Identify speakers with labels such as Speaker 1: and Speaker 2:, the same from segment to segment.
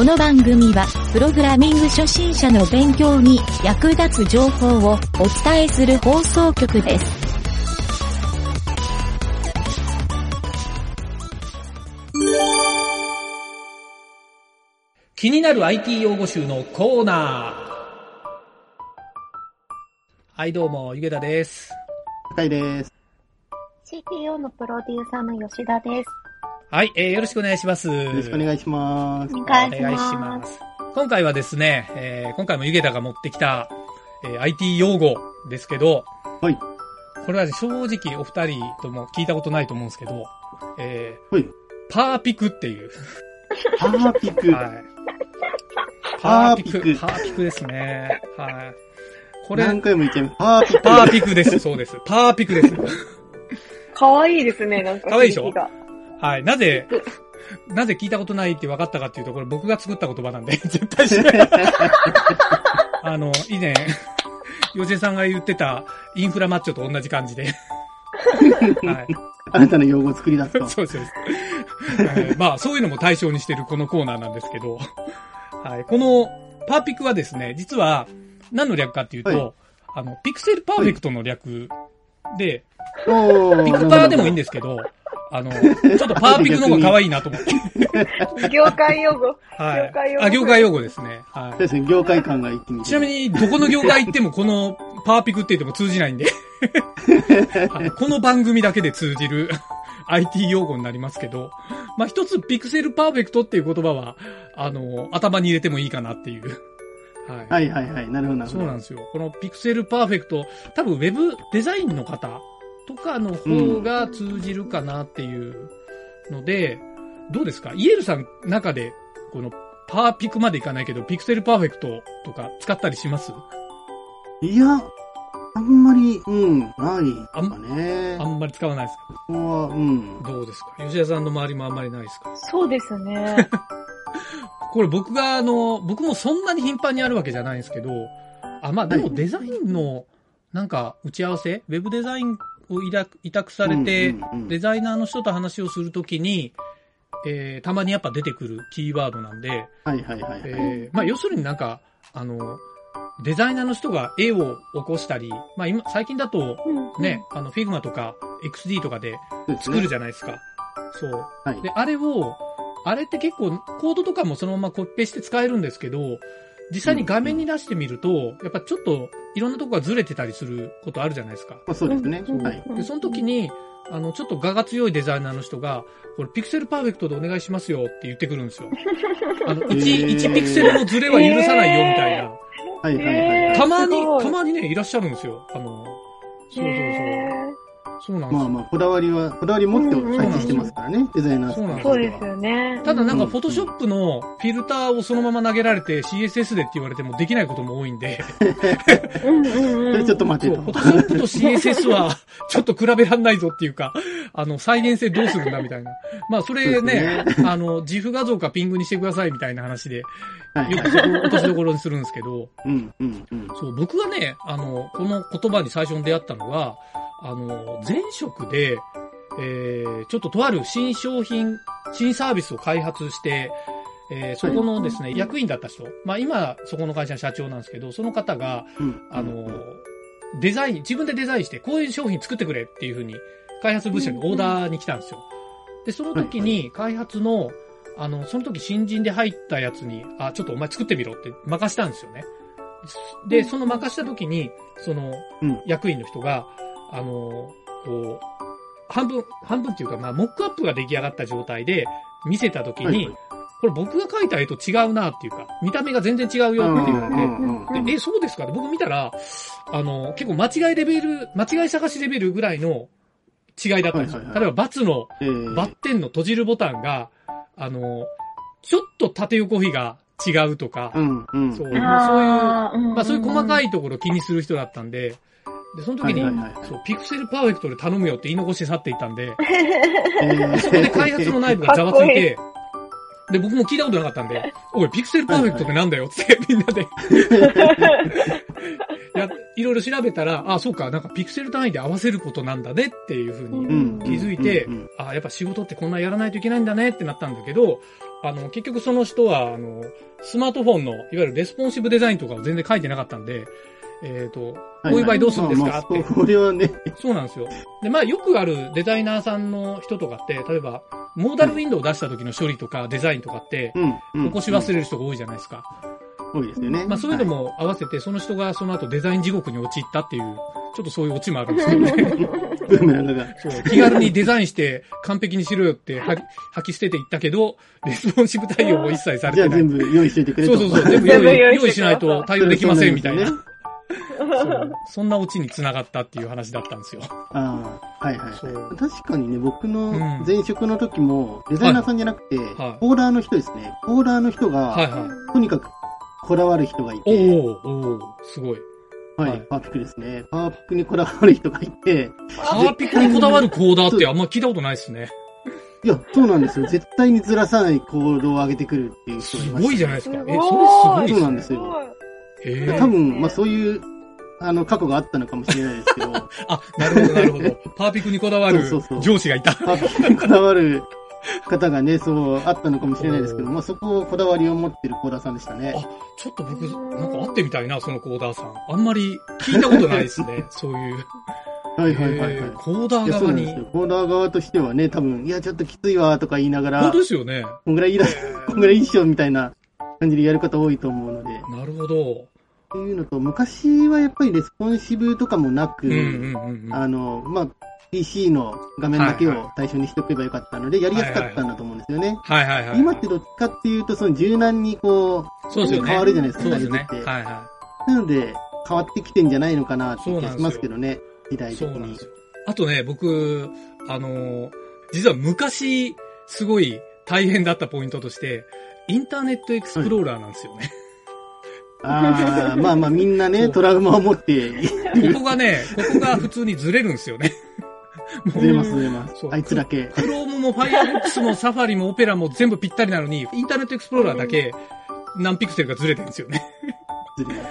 Speaker 1: この番組は、プログラミング初心者の勉強に役立つ情報をお伝えする放送局です。
Speaker 2: 気になる IT 用語集のコーナー。はい、どうも、ゆげたです。
Speaker 3: 高いです。
Speaker 4: CTO のプロデューサーの吉田です。
Speaker 2: はい、えー、よろしくお願いします。
Speaker 3: よろしくお願いします。
Speaker 4: お願いしま。
Speaker 2: ますす。今回はですね、えー、今回もゆげたが持ってきた、えー、IT 用語ですけど、
Speaker 3: はい。
Speaker 2: これはね正直お二人とも聞いたことないと思うんですけど、えー、
Speaker 3: はい。
Speaker 2: パーピクっていう。
Speaker 3: パーピク。
Speaker 2: はい。
Speaker 3: パーピク
Speaker 2: パーピクですね。はい。これ、
Speaker 3: 何回も言っちゃいます。パーピク。
Speaker 2: パーピクです。そうです。パーピクです。
Speaker 4: かわいいですね、なんか。
Speaker 2: かわいいでしょ？はい。なぜ、なぜ聞いたことないって分かったかっていうと、これ僕が作った言葉なんで、絶対しない。あの、以前、吉江さんが言ってたインフラマッチョと同じ感じで。はい。
Speaker 3: 新たな用語を作り出すと。
Speaker 2: そうです。そうですはいまあ、そういうのも対象にしてるこのコーナーなんですけど、はい。このパーピクはですね、実は何の略かっていうと、
Speaker 3: はい
Speaker 2: あの、ピクセルパーフェクトの略で、
Speaker 3: おー
Speaker 2: ピクパーでもいいんですけど、あの、ちょっとパーピクの方が可愛いなと思って。
Speaker 4: 業界用語？
Speaker 2: はい。
Speaker 4: 業界用語？
Speaker 2: あ、業界用語ですね。は
Speaker 3: そうですね、業界感が一気に。
Speaker 2: い。ちなみに、どこの業界行ってもこのパーピクって言っても通じないんで、はいこの番組だけで通じる IT 用語になりますけど、まあ、一つピクセルパーフェクトっていう言葉は、あの、頭に入れてもいいかなっていう。はい。
Speaker 3: はいはいはい。なるほどなるほど。
Speaker 2: そうなんですよ。このピクセルパーフェクト、多分ウェブデザインの方とかの方が通じるかなっていうので、どうですか？イエルさん中で、このパーピクまでいかないけど、ピクセルパーフェクトとか使ったりします？
Speaker 3: いや、あんまり、うん、ないかね。
Speaker 2: あんまり使わないですか？
Speaker 3: ここは、うん。
Speaker 2: どうですか？吉田さんの周りもあんまりないですか？
Speaker 4: そうですね。
Speaker 2: これ僕があの、僕もそんなに頻繁にあるわけじゃないんですけど、あ、まあでもデザインの、なんか打ち合わせ？ウェブデザインを委託委託されて、
Speaker 3: うんうんうん
Speaker 2: デザイナーの人と話をするときに、えー、たまにやっぱ出てくるキーワードなんで、
Speaker 3: はいはいはいはい。
Speaker 2: えー、まあ要するになんか、あの、デザイナーの人が絵を起こしたり、まあ今、最近だとね、あの、Figma とか XD とかで作るじゃないですか。そう。
Speaker 3: はい。
Speaker 2: で、あれを、あれって結構コードとかもそのままコピペして使えるんですけど、実際に画面に出してみると、やっぱちょっといろんなとこがずれてたりすることあるじゃないですか。
Speaker 3: まあ、そうですね。
Speaker 4: うん
Speaker 3: はい。
Speaker 2: で、その時に、あの、ちょっと我が強いデザイナーの人が、これピクセルパーフェクトでお願いしますよって言ってくるんですよ。あの、1、
Speaker 3: へー
Speaker 2: 1ピクセルのズレは許さないよみたいな。
Speaker 3: はいはいはい。
Speaker 4: えー
Speaker 2: たまにたまにね、いらっしゃるんですよ。あの、そうそう
Speaker 4: へ
Speaker 2: そう。そうなんですよ。
Speaker 3: まあまあ、こだわりは、こだわり持って配置してますからね、デザイナーさん
Speaker 2: そうなん
Speaker 4: ーそうですよね。
Speaker 2: ただなんか、
Speaker 3: うん
Speaker 2: フォトショップのフィルターをそのまま投げられて CSS でって言われてもできないことも多いんで、
Speaker 4: うんうん
Speaker 3: そ
Speaker 4: うん。
Speaker 3: れちょっと待
Speaker 2: そう、
Speaker 3: てと
Speaker 2: フォ。トショップと CSS はちょっと比べらんないぞっていうか、あの、再現性どうするんだみたいな。まあ、それね、あの、自負画像かピングにしてくださいみたいな話で、
Speaker 3: はい
Speaker 2: よくそこを落としどころにするんですけど、
Speaker 3: うんうんうん。
Speaker 2: そう、僕がね、あの、この言葉に最初に出会ったのは、あの、前職で、えー、ちょっととある新商品、新サービスを開発して、えー、そこのですね、役員だった人、まあ今、そこの会社の社長なんですけど、その方が、
Speaker 3: うん。
Speaker 2: あの、デザイン、自分でデザインして、こういう商品作ってくれっていうふうに、開発部署にオーダーに来たんですよ。で、その時に、開発の、あの、その時新人で入ったやつに、あ、ちょっとお前作ってみろって任したんですよね。で、その任した時に、その
Speaker 3: うん、
Speaker 2: 役員の人が、あの、こう、半分、半分っていうか、まあ、モックアップが出来上がった状態で見せた時に、
Speaker 3: はい
Speaker 2: これ僕が描いた絵と違うなっていうか、見た目が全然違うよって言われて、
Speaker 3: うんうん
Speaker 2: でえ、そうですか？って僕見たら、あの、結構間違いレベル、間違い探しレベルぐらいの違いだったんですよ。
Speaker 3: はいはいはい。
Speaker 2: 例えば、バツの、
Speaker 3: えー
Speaker 2: バッテンの閉じるボタンが、あの、ちょっと縦横比が違うとか、
Speaker 3: うん、うん。
Speaker 2: そう、そういう、まあそういう細かいところ気にする人だったんで、で、その時に、
Speaker 3: はいはいはいはい。
Speaker 2: そう、ピクセルパーフェクトで頼むよって言い残して去っていったんで、
Speaker 3: え ー
Speaker 2: そこで開発の内部がざわついて、で、僕も聞いたことなかったんで、おい、ピクセルパーフェクトってなんだよって、みんなで。や、いろいろ調べたら、あ、そうか、なんかピクセル単位で合わせることなんだねっていうふうに
Speaker 3: うん。
Speaker 2: 気づいて
Speaker 3: うんうんうん、
Speaker 2: あ、やっぱ仕事ってこんなやらないといけないんだねってなったんだけど、あの、結局その人は、あの、スマートフォンの、いわゆるレスポンシブデザインとかを全然書いてなかったんで、えっ、と、こうい。う場合どうするんですか？って。
Speaker 3: これはね、
Speaker 2: そうなんですよ。で、まあよくあるデザイナーさんの人とかって、例えば、モーダルウィンドウを出した時の処理とかデザインとかって、起こし忘れる人が多いじゃないですか。
Speaker 3: 多いですよね。
Speaker 2: まあそういうのも合わせて、その人がその後デザイン地獄に陥ったっていう、ちょっとそういうオチもあるんですけどね。そう、気軽にデザインして完璧にしろよって吐き捨てていったけど、レスポンシブ対応を一切され
Speaker 3: じゃあ
Speaker 2: てない。
Speaker 3: 全部用意しといてくれと。
Speaker 2: そうそうそう、全部用意
Speaker 4: し
Speaker 2: ないと対応できません。みたいな。
Speaker 3: そ
Speaker 2: んなオチに繋がったっていう話だったんですよ。
Speaker 3: ああ、はいはい。確かにね、僕の
Speaker 2: うん
Speaker 3: 前職の時も、デザイナーさんじゃなくて、
Speaker 2: はい
Speaker 3: コーダーの人ですね。コーダーの人が、
Speaker 2: はいはい。
Speaker 3: とにかくこだわる人がいて、
Speaker 2: ーおーすごい。
Speaker 3: はい、
Speaker 2: はい
Speaker 3: パーピクですね。パーピクにこだわる人がいて、
Speaker 2: パーピクにこだわるコーダーってあんま聞いたことないですね。
Speaker 3: いや、そうなんですよ。絶対にずらさない行動を上げてくるっていう人がい
Speaker 2: す
Speaker 3: ました
Speaker 2: ごいじゃないですか。え、それす
Speaker 4: す
Speaker 2: ごい
Speaker 3: そうなんですよ。
Speaker 2: へえ
Speaker 3: 多分、まあそういう、あの、過去があったのかもしれないですけど、
Speaker 2: あ、なるほど、なるほど。パーピクにこだわる
Speaker 3: そうそうそう
Speaker 2: 上司がいた。
Speaker 3: パーピクにこだわる方がね、そう、あったのかもしれないですけど、まあそこをこだわりを持ってるコーダーさんでしたね。
Speaker 2: あ、ちょっと僕、なんか会ってみたいな、そのコーダーさん。あんまり聞いたことないですね。そういう。
Speaker 3: はいはいはいはい。
Speaker 2: コーダー側に
Speaker 3: なんです。よ。コーダー側としてはね、多分、いや、ちょっときついわ、とか言いながら、
Speaker 2: 本当
Speaker 3: こ
Speaker 2: ですよね。
Speaker 3: んぐらいいいだ、こんぐらいいいっしょ、みたいな感じでやる方多いと思うので。
Speaker 2: なるほど。
Speaker 3: っていうのと、昔はやっぱりレスポンシブとかもなく、
Speaker 2: うんうんうんうん。
Speaker 3: あの、まあ、PC の画面だけを対象にしておけばよかったので、やりやすかったんだと思うんですよね。
Speaker 2: はいはいはい。
Speaker 3: 今ってどっちかっていうと、その柔軟にこ
Speaker 2: そうですよね。
Speaker 3: 変わるじゃないですか
Speaker 2: そうですね。はいは
Speaker 3: う、なので、変わってきてんじゃないのかなって気がしますけどね、時代
Speaker 2: い。
Speaker 3: 的に
Speaker 2: そうなんです。よ。あとね、僕、あのー実は昔、すごい大変だったポイントとして、インターネットエクスプローラーなんですよね。
Speaker 3: ああ、まあまあみんなね、トラウマを持って、
Speaker 2: ここがね、ここが普通にずれるんですよね。
Speaker 3: ずれますずれます。あいつだけ。
Speaker 2: クロームも Firefox もサファリもオペラも全部ぴったりなのに、インターネットエクスプローラーだけ何ピクセルかずれてるんですよね。
Speaker 3: ずれます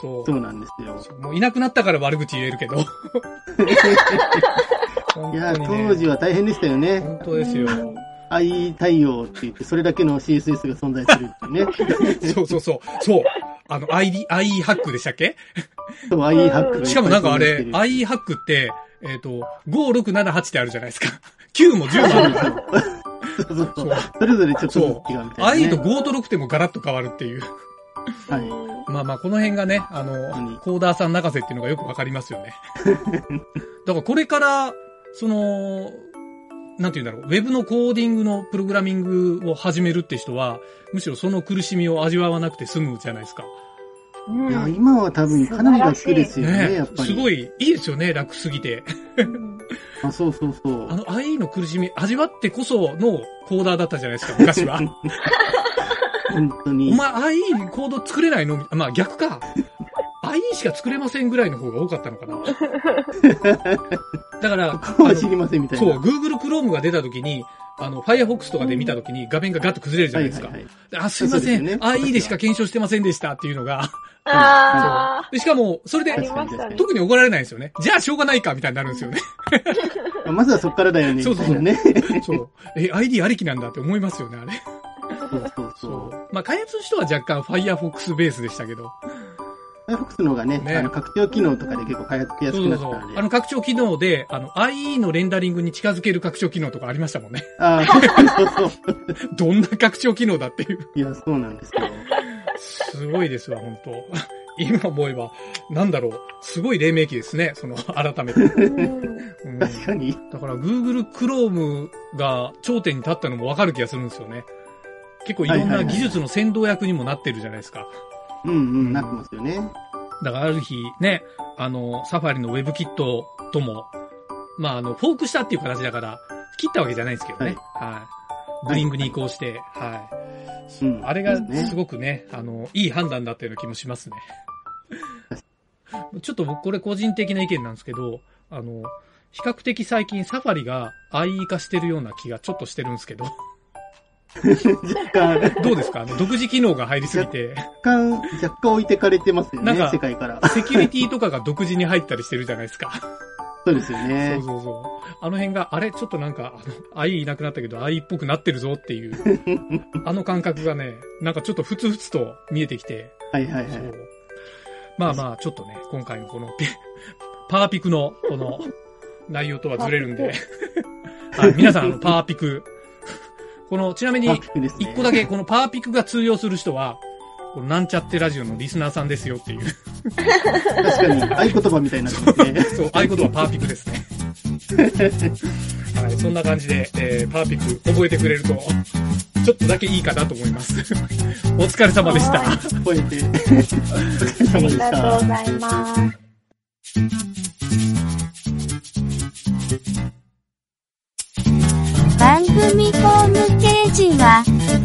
Speaker 2: そう。
Speaker 3: そうなんですよ。
Speaker 2: もういなくなったから悪口言えるけど。本
Speaker 3: いや、
Speaker 2: 当
Speaker 3: 時は大変でしたよね。
Speaker 2: 本当ですよ。
Speaker 3: I 対応って言って、それだけの CSS が存在するっていうね。
Speaker 2: そうそうそう。そう。あの、ID、IE ハックでしたっけ？
Speaker 3: そう、i ハック
Speaker 2: しかもなんかあれ IE ハックって、えっ、と、5、6、7、8ってあるじゃないですか。9も10もある。
Speaker 3: そうそうそ
Speaker 2: そうう。
Speaker 3: それぞれちょっと違うみたいな、ね。
Speaker 2: IE と5と6でもガラッと変わるっていう。
Speaker 3: はい。
Speaker 2: まあまあ、この辺がね、あ
Speaker 3: に
Speaker 2: の、コーダーさん泣かせっていうのがよくわかりますよね。だからこれから、その、なんて言うんだろう、ウェブのコーディングのプログラミングを始めるって人は、むしろその苦しみを味わわなくて済むじゃないですか。
Speaker 3: いや、今は多分かなり楽ですよね、
Speaker 2: ね
Speaker 3: やっぱり。
Speaker 2: すごい、いいですよね、楽すぎて。
Speaker 3: あ、そうそうそう。
Speaker 2: あの IE の苦しみ、味わってこそのコーダーだったじゃないですか、昔は。
Speaker 3: 本当に。
Speaker 2: お前 IE コード作れないの？まあ逆か。IE しか作れませんぐらいの方が多かったのかな。だから、
Speaker 3: 知りませんみたいな。
Speaker 2: そう、Google Chrome が出た時に、あの、Firefox とかで見た時に画面がガッと崩れるじゃないですか。あ、すいません、
Speaker 3: そうですよね
Speaker 2: IE でしか検証してませんでしたっていうのが、
Speaker 4: あ
Speaker 2: でしかも、それ
Speaker 4: あ、あ
Speaker 2: で。特に怒られないんですよね。じゃあしょうがないか、みたいになるんですよね。
Speaker 3: まずはそっからだよね、
Speaker 2: そうそうそう
Speaker 3: ね。
Speaker 2: そう。え、ID ありきなんだって思いますよね、あれ。
Speaker 3: そうそう
Speaker 2: そ。
Speaker 3: う。
Speaker 2: まあ、開発の人は若干 Firefox ベースでしたけど。
Speaker 3: Firefox の方がね、
Speaker 2: ね
Speaker 3: あの、拡張機能とかで結構開発しやすく
Speaker 2: そうそうそう
Speaker 3: なったので。
Speaker 2: あの拡張機能で、あの、IE のレンダリングに近づける拡張機能とかありましたもんね。
Speaker 3: ああ、そうそうそう。
Speaker 2: どんな拡張機能だっていう。
Speaker 3: いや、そうなんですよ。
Speaker 2: すごいですわ、本当 今思えば、なんだろう、すごい黎明期ですね、その、改めて。うん
Speaker 3: 確かに。
Speaker 2: だから Google Chrome が頂点に立ったのもわかる気がするんですよね。結構いろん
Speaker 3: はいはいはい
Speaker 2: な技術の先導役にもなってるじゃないですか。
Speaker 3: うんうん、なってますよね。
Speaker 2: だからある日ね、あの、サファリの WebKit とも、まあ、あの、フォークしたっていう形だから、切ったわけじゃないんですけどね。はい。ブリングに移行して、はい。
Speaker 3: うん
Speaker 2: あれが
Speaker 3: ね
Speaker 2: すごくね、あの、いい判断だったような気もしますね。ちょっと僕これ個人的な意見なんですけど、あの、比較的最近サファリが IE 化してるような気がちょっとしてるんですけど、どうですか？独自機能が入りすぎて、
Speaker 3: 若干、若干置いてかれてますよね
Speaker 2: なんか、
Speaker 3: 世界から。
Speaker 2: セキュリティとかが独自に入ったりしてるじゃないですか。
Speaker 3: そうですよね
Speaker 2: そう。そうそう。あの辺が、あれ？ちょっとなんか、あの、IE いなくなったけど IE っぽくなってるぞっていう、あの感覚がね、なんかちょっとふつふつと見えてきて、
Speaker 3: はいはいはい。
Speaker 2: そう。まあまあ、ちょっとね、今回のこのピ、パワーピクの、この、内容とはずれるんで、はい、皆さん、あのパワーピク、この、ちなみに一個だけ、このパワーピクが通用する人は、このなんちゃってラジオのリスナーさんですよっていう。
Speaker 3: 確かに、合言葉みたいになってますね。
Speaker 2: そう、合言葉パワーピクですね。はい、そんな感じで、えー、パワーピク覚えてくれると、ちょっとだけいいかなと思います。お疲れ様でした。
Speaker 3: 覚えて。お疲れ
Speaker 4: あり
Speaker 3: 様でした
Speaker 4: がとうご。ざいます。